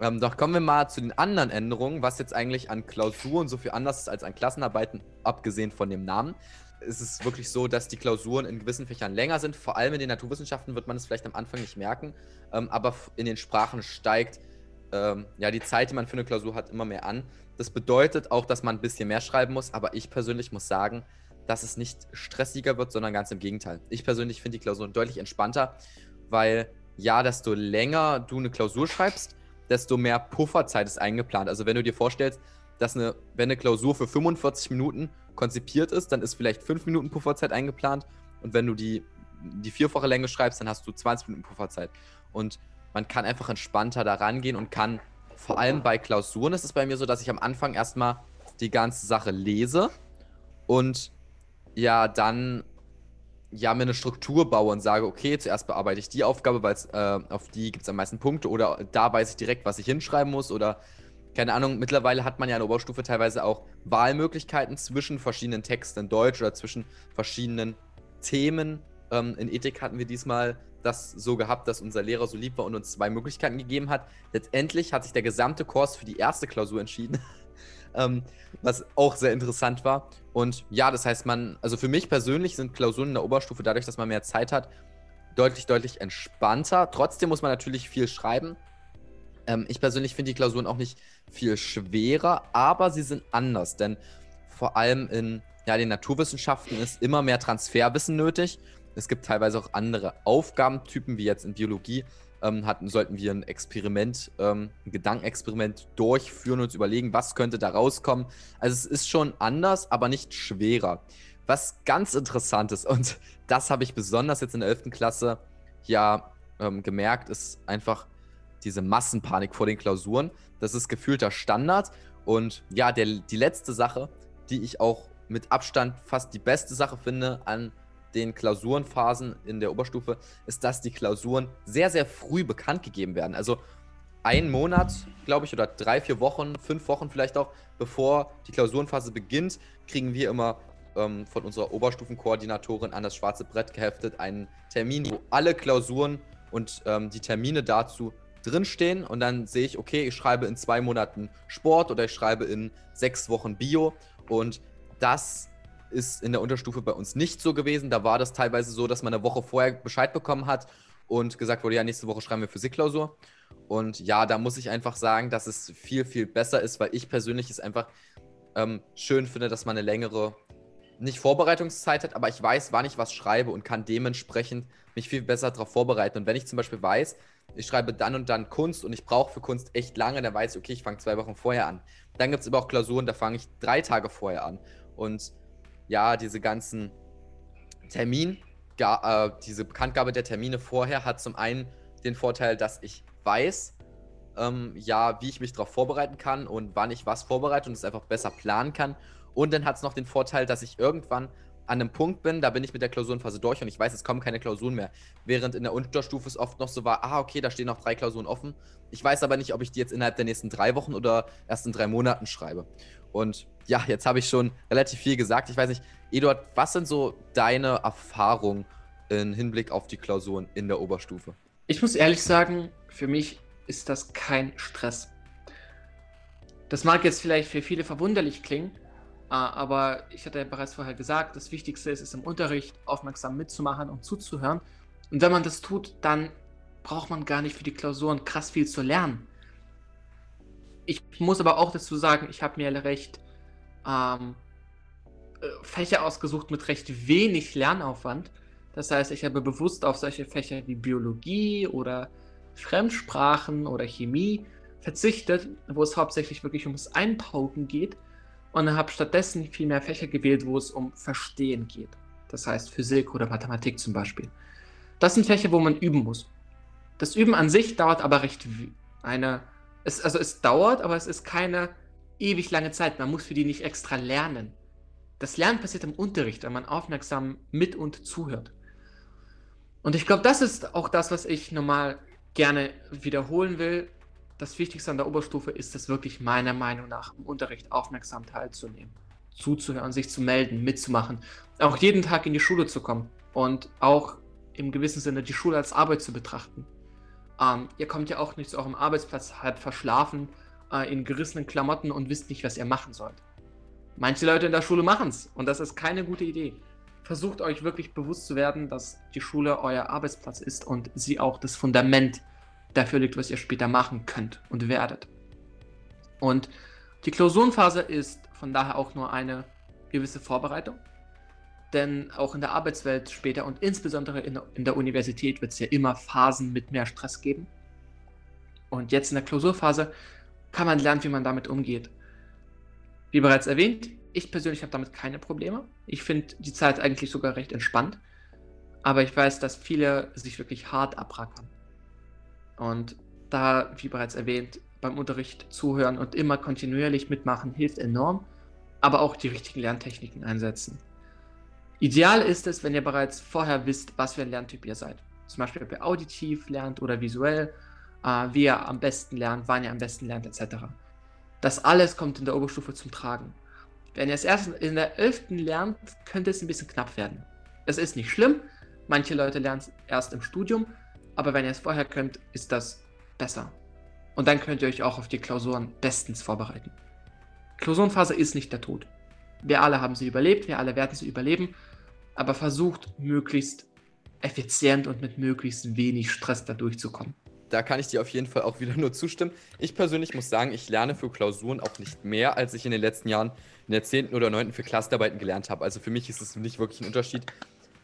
Ähm, doch kommen wir mal zu den anderen Änderungen, was jetzt eigentlich an Klausuren so viel anders ist als an Klassenarbeiten, abgesehen von dem Namen. Es ist wirklich so, dass die Klausuren in gewissen Fächern länger sind. Vor allem in den Naturwissenschaften wird man es vielleicht am Anfang nicht merken, ähm, aber in den Sprachen steigt ähm, ja die Zeit, die man für eine Klausur hat, immer mehr an. Das bedeutet auch, dass man ein bisschen mehr schreiben muss, aber ich persönlich muss sagen, dass es nicht stressiger wird, sondern ganz im Gegenteil. Ich persönlich finde die Klausuren deutlich entspannter, weil ja, desto länger du eine Klausur schreibst, desto mehr Pufferzeit ist eingeplant. Also wenn du dir vorstellst, dass eine, wenn eine Klausur für 45 Minuten konzipiert ist, dann ist vielleicht 5 Minuten Pufferzeit eingeplant. Und wenn du die, die vierfache Länge schreibst, dann hast du 20 Minuten Pufferzeit. Und man kann einfach entspannter da rangehen und kann vor allem bei Klausuren ist es bei mir so, dass ich am Anfang erstmal die ganze Sache lese und ja dann ja mir eine Struktur baue und sage, okay, zuerst bearbeite ich die Aufgabe, weil äh, auf die gibt es am meisten Punkte oder da weiß ich direkt, was ich hinschreiben muss oder keine Ahnung, mittlerweile hat man ja in der Oberstufe teilweise auch Wahlmöglichkeiten zwischen verschiedenen Texten in Deutsch oder zwischen verschiedenen Themen. Ähm, in Ethik hatten wir diesmal das so gehabt, dass unser Lehrer so lieb war und uns zwei Möglichkeiten gegeben hat. Letztendlich hat sich der gesamte Kurs für die erste Klausur entschieden, ähm, was auch sehr interessant war. Und ja, das heißt, man, also für mich persönlich sind Klausuren in der Oberstufe dadurch, dass man mehr Zeit hat, deutlich, deutlich entspannter. Trotzdem muss man natürlich viel schreiben. Ähm, ich persönlich finde die Klausuren auch nicht viel schwerer, aber sie sind anders, denn vor allem in ja, den Naturwissenschaften ist immer mehr Transferwissen nötig. Es gibt teilweise auch andere Aufgabentypen, wie jetzt in Biologie. Ähm, hatten, sollten wir ein Experiment, ähm, ein Gedankenexperiment durchführen und uns überlegen, was könnte da rauskommen. Also es ist schon anders, aber nicht schwerer. Was ganz interessant ist, und das habe ich besonders jetzt in der 11. Klasse ja ähm, gemerkt, ist einfach diese Massenpanik vor den Klausuren. Das ist gefühlter Standard. Und ja, der, die letzte Sache, die ich auch mit Abstand fast die beste Sache finde an den Klausurenphasen in der Oberstufe, ist, dass die Klausuren sehr, sehr früh bekannt gegeben werden. Also ein Monat, glaube ich, oder drei, vier Wochen, fünf Wochen vielleicht auch, bevor die Klausurenphase beginnt, kriegen wir immer ähm, von unserer Oberstufenkoordinatorin an das schwarze Brett geheftet einen Termin, wo alle Klausuren und ähm, die Termine dazu drinstehen und dann sehe ich, okay, ich schreibe in zwei Monaten Sport oder ich schreibe in sechs Wochen Bio und das ist in der Unterstufe bei uns nicht so gewesen. Da war das teilweise so, dass man eine Woche vorher Bescheid bekommen hat und gesagt wurde, ja, nächste Woche schreiben wir Physikklausur. Und ja, da muss ich einfach sagen, dass es viel, viel besser ist, weil ich persönlich es einfach ähm, schön finde, dass man eine längere, nicht Vorbereitungszeit hat, aber ich weiß, wann ich was schreibe und kann dementsprechend mich viel besser darauf vorbereiten. Und wenn ich zum Beispiel weiß, ich schreibe dann und dann Kunst und ich brauche für Kunst echt lange, dann weiß ich, okay, ich fange zwei Wochen vorher an. Dann gibt es aber auch Klausuren, da fange ich drei Tage vorher an. Und ja, diese ganzen Termin, äh, diese Bekanntgabe der Termine vorher hat zum einen den Vorteil, dass ich weiß, ähm, ja, wie ich mich darauf vorbereiten kann und wann ich was vorbereite und es einfach besser planen kann. Und dann hat es noch den Vorteil, dass ich irgendwann an einem Punkt bin, da bin ich mit der Klausurenphase durch und ich weiß, es kommen keine Klausuren mehr. Während in der Unterstufe es oft noch so war, ah, okay, da stehen noch drei Klausuren offen. Ich weiß aber nicht, ob ich die jetzt innerhalb der nächsten drei Wochen oder erst in drei Monaten schreibe. Und ja, jetzt habe ich schon relativ viel gesagt. Ich weiß nicht, Eduard, was sind so deine Erfahrungen im Hinblick auf die Klausuren in der Oberstufe? Ich muss ehrlich sagen, für mich ist das kein Stress. Das mag jetzt vielleicht für viele verwunderlich klingen, aber ich hatte ja bereits vorher gesagt, das Wichtigste ist es im Unterricht aufmerksam mitzumachen und zuzuhören. Und wenn man das tut, dann braucht man gar nicht für die Klausuren krass viel zu lernen. Ich muss aber auch dazu sagen, ich habe mir recht ähm, äh, Fächer ausgesucht mit recht wenig Lernaufwand. Das heißt, ich habe bewusst auf solche Fächer wie Biologie oder Fremdsprachen oder Chemie verzichtet, wo es hauptsächlich wirklich ums Eintauchen geht und habe stattdessen viel mehr Fächer gewählt, wo es um Verstehen geht. Das heißt Physik oder Mathematik zum Beispiel. Das sind Fächer, wo man üben muss. Das Üben an sich dauert aber recht eine, es, also es dauert, aber es ist keine ewig lange Zeit. Man muss für die nicht extra lernen. Das Lernen passiert im Unterricht, wenn man aufmerksam mit und zuhört. Und ich glaube, das ist auch das, was ich normal gerne wiederholen will das Wichtigste an der Oberstufe ist es wirklich meiner Meinung nach im Unterricht aufmerksam teilzunehmen, zuzuhören, sich zu melden, mitzumachen, auch jeden Tag in die Schule zu kommen und auch im gewissen Sinne die Schule als Arbeit zu betrachten. Ähm, ihr kommt ja auch nicht zu eurem Arbeitsplatz halb verschlafen, äh, in gerissenen Klamotten und wisst nicht, was ihr machen sollt. Manche Leute in der Schule machen es und das ist keine gute Idee. Versucht euch wirklich bewusst zu werden, dass die Schule euer Arbeitsplatz ist und sie auch das Fundament dafür liegt, was ihr später machen könnt und werdet. Und die Klausurenphase ist von daher auch nur eine gewisse Vorbereitung. Denn auch in der Arbeitswelt später und insbesondere in, in der Universität wird es ja immer Phasen mit mehr Stress geben. Und jetzt in der Klausurphase kann man lernen, wie man damit umgeht. Wie bereits erwähnt, ich persönlich habe damit keine Probleme. Ich finde die Zeit eigentlich sogar recht entspannt. Aber ich weiß, dass viele sich wirklich hart abrackern. Und da, wie bereits erwähnt, beim Unterricht zuhören und immer kontinuierlich mitmachen hilft enorm, aber auch die richtigen Lerntechniken einsetzen. Ideal ist es, wenn ihr bereits vorher wisst, was für ein Lerntyp ihr seid. Zum Beispiel, ob ihr auditiv lernt oder visuell, äh, wie ihr am besten lernt, wann ihr am besten lernt, etc. Das alles kommt in der Oberstufe zum Tragen. Wenn ihr es erst in der 11. lernt, könnte es ein bisschen knapp werden. Es ist nicht schlimm, manche Leute lernen es erst im Studium, aber wenn ihr es vorher könnt, ist das besser. Und dann könnt ihr euch auch auf die Klausuren bestens vorbereiten. Klausurenphase ist nicht der Tod. Wir alle haben sie überlebt, wir alle werden sie überleben, aber versucht möglichst effizient und mit möglichst wenig Stress da durchzukommen. Da kann ich dir auf jeden Fall auch wieder nur zustimmen. Ich persönlich muss sagen, ich lerne für Klausuren auch nicht mehr, als ich in den letzten Jahren in der 10. oder 9. für Klassenarbeiten gelernt habe. Also für mich ist es nicht wirklich ein Unterschied.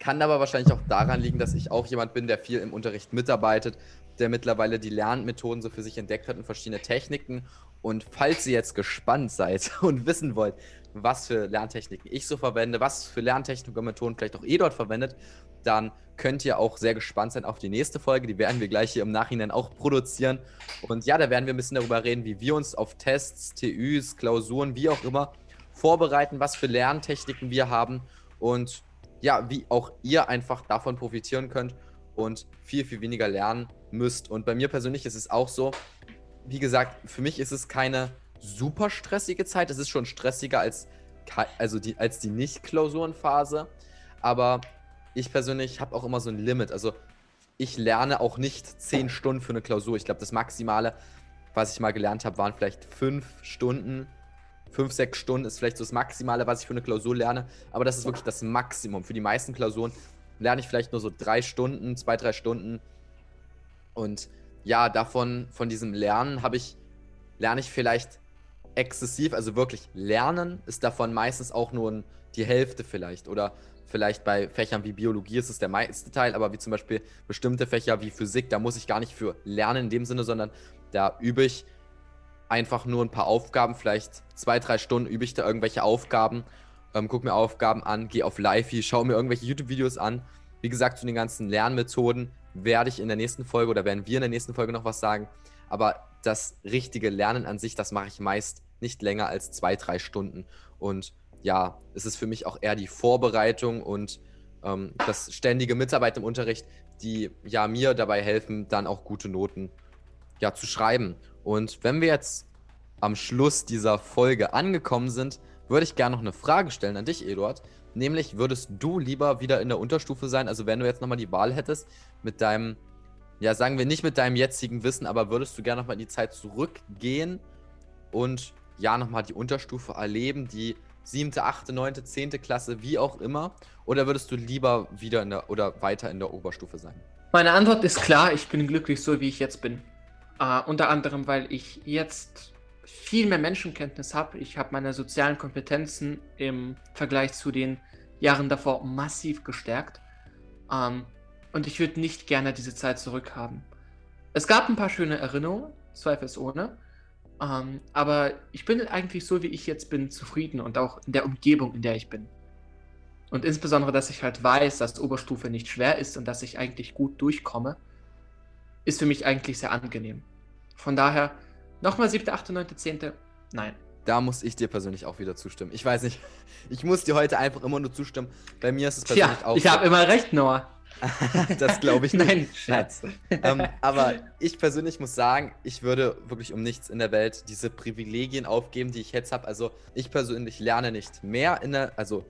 Kann aber wahrscheinlich auch daran liegen, dass ich auch jemand bin, der viel im Unterricht mitarbeitet, der mittlerweile die Lernmethoden so für sich entdeckt hat und verschiedene Techniken. Und falls ihr jetzt gespannt seid und wissen wollt, was für Lerntechniken ich so verwende, was für Lerntechniken und Methoden vielleicht auch eh dort verwendet, dann könnt ihr auch sehr gespannt sein auf die nächste Folge. Die werden wir gleich hier im Nachhinein auch produzieren. Und ja, da werden wir ein bisschen darüber reden, wie wir uns auf Tests, TÜs, Klausuren, wie auch immer vorbereiten, was für Lerntechniken wir haben und ja, wie auch ihr einfach davon profitieren könnt und viel, viel weniger lernen müsst. Und bei mir persönlich ist es auch so, wie gesagt, für mich ist es keine super stressige Zeit. Es ist schon stressiger als, also die, als die Nicht-Klausurenphase. Aber ich persönlich habe auch immer so ein Limit. Also ich lerne auch nicht zehn Stunden für eine Klausur. Ich glaube, das Maximale, was ich mal gelernt habe, waren vielleicht fünf Stunden. Fünf, sechs Stunden ist vielleicht so das Maximale, was ich für eine Klausur lerne. Aber das ist wirklich das Maximum. Für die meisten Klausuren lerne ich vielleicht nur so drei Stunden, zwei, drei Stunden. Und ja, davon, von diesem Lernen habe ich, lerne ich vielleicht exzessiv, also wirklich lernen, ist davon meistens auch nur die Hälfte vielleicht. Oder vielleicht bei Fächern wie Biologie ist es der meiste Teil, aber wie zum Beispiel bestimmte Fächer wie Physik, da muss ich gar nicht für lernen in dem Sinne, sondern da übe ich einfach nur ein paar Aufgaben, vielleicht zwei, drei Stunden übe ich da irgendwelche Aufgaben, ähm, gucke mir Aufgaben an, gehe auf Live, schaue mir irgendwelche YouTube-Videos an. Wie gesagt, zu den ganzen Lernmethoden werde ich in der nächsten Folge oder werden wir in der nächsten Folge noch was sagen. Aber das richtige Lernen an sich, das mache ich meist nicht länger als zwei, drei Stunden. Und ja, es ist für mich auch eher die Vorbereitung und ähm, das ständige Mitarbeit im Unterricht, die ja mir dabei helfen, dann auch gute Noten ja zu schreiben. Und wenn wir jetzt am Schluss dieser Folge angekommen sind, würde ich gerne noch eine Frage stellen an dich, Eduard. Nämlich, würdest du lieber wieder in der Unterstufe sein? Also, wenn du jetzt nochmal die Wahl hättest, mit deinem, ja, sagen wir nicht mit deinem jetzigen Wissen, aber würdest du gerne nochmal in die Zeit zurückgehen und ja, nochmal die Unterstufe erleben, die siebte, achte, neunte, zehnte Klasse, wie auch immer? Oder würdest du lieber wieder in der oder weiter in der Oberstufe sein? Meine Antwort ist klar, ich bin glücklich so, wie ich jetzt bin. Uh, unter anderem, weil ich jetzt viel mehr Menschenkenntnis habe. Ich habe meine sozialen Kompetenzen im Vergleich zu den Jahren davor massiv gestärkt. Um, ähm, und ich würde nicht gerne diese Zeit zurückhaben. Es gab ein paar schöne Erinnerungen, zweifelsohne. Um, ähm, aber ich bin eigentlich so, wie ich jetzt bin, zufrieden und auch in der Umgebung, in der ich bin. Und insbesondere, dass ich halt weiß, dass Oberstufe nicht schwer ist und dass ich eigentlich gut durchkomme ist für mich eigentlich sehr angenehm. Von daher, nochmal siebte, achte, neunte, zehnte, nein. Da muss ich dir persönlich auch wieder zustimmen. Ich weiß nicht, ich muss dir heute einfach immer nur zustimmen. Bei mir ist es persönlich ja, auch. Ich habe immer recht, Noah. das glaube ich nicht. Nein, Scherz. ähm, aber ich persönlich muss sagen, ich würde wirklich um nichts in der Welt diese Privilegien aufgeben, die ich jetzt habe. Also ich persönlich lerne nicht mehr in der, also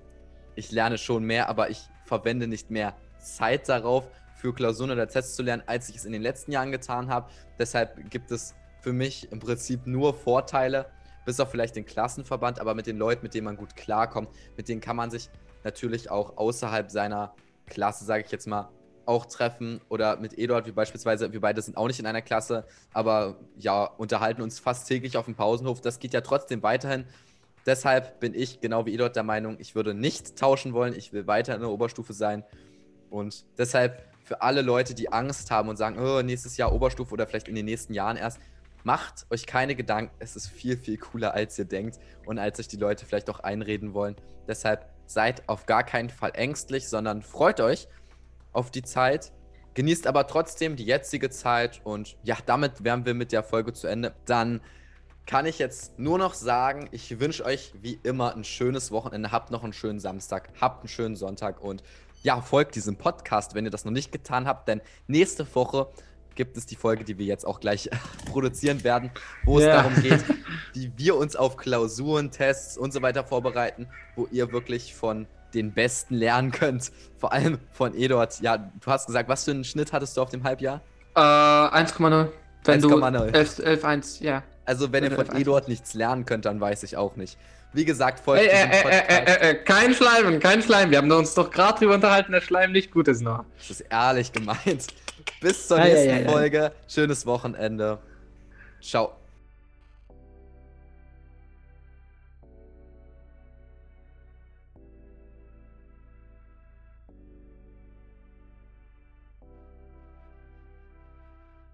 ich lerne schon mehr, aber ich verwende nicht mehr Zeit darauf, für Klausuren oder Tests zu lernen, als ich es in den letzten Jahren getan habe. Deshalb gibt es für mich im Prinzip nur Vorteile, bis auf vielleicht den Klassenverband, aber mit den Leuten, mit denen man gut klarkommt, mit denen kann man sich natürlich auch außerhalb seiner Klasse, sage ich jetzt mal, auch treffen oder mit Eduard, wie beispielsweise, wir beide sind auch nicht in einer Klasse, aber ja, unterhalten uns fast täglich auf dem Pausenhof. Das geht ja trotzdem weiterhin. Deshalb bin ich genau wie Eduard der Meinung, ich würde nicht tauschen wollen, ich will weiter in der Oberstufe sein. Und deshalb für alle Leute, die Angst haben und sagen, oh, nächstes Jahr Oberstufe oder vielleicht in den nächsten Jahren erst, macht euch keine Gedanken. Es ist viel, viel cooler, als ihr denkt und als euch die Leute vielleicht auch einreden wollen. Deshalb seid auf gar keinen Fall ängstlich, sondern freut euch auf die Zeit Genießt aber trotzdem die jetzige Zeit und ja, damit wären wir mit der Folge zu Ende. Dann kann ich jetzt nur noch sagen, ich wünsche euch wie immer ein schönes Wochenende. Habt noch einen schönen Samstag, habt einen schönen Sonntag und ja, folgt diesem Podcast, wenn ihr das noch nicht getan habt, denn nächste Woche gibt es die Folge, die wir jetzt auch gleich produzieren werden, wo es darum geht, wie wir uns auf Klausuren, Tests und so weiter vorbereiten, wo ihr wirklich von den Besten lernen könnt. Vor allem von Eduard. Ja, du hast gesagt, was für einen Schnitt hattest du auf dem Halbjahr? Äh, 1,0. Wenn 1, du 11,1, ja. Also, wenn ihr von Eduard nichts lernen könnt, dann weiß ich auch nicht. Wie gesagt, folgt hey, diesem äh, Podcast. Äh, äh, äh, kein Schleimen, kein Schleim. Wir haben uns doch gerade drüber unterhalten, dass Schleim nicht gut ist noch. Das ist ehrlich gemeint. Bis zur nächsten Folge. Schönes Wochenende. Ciao.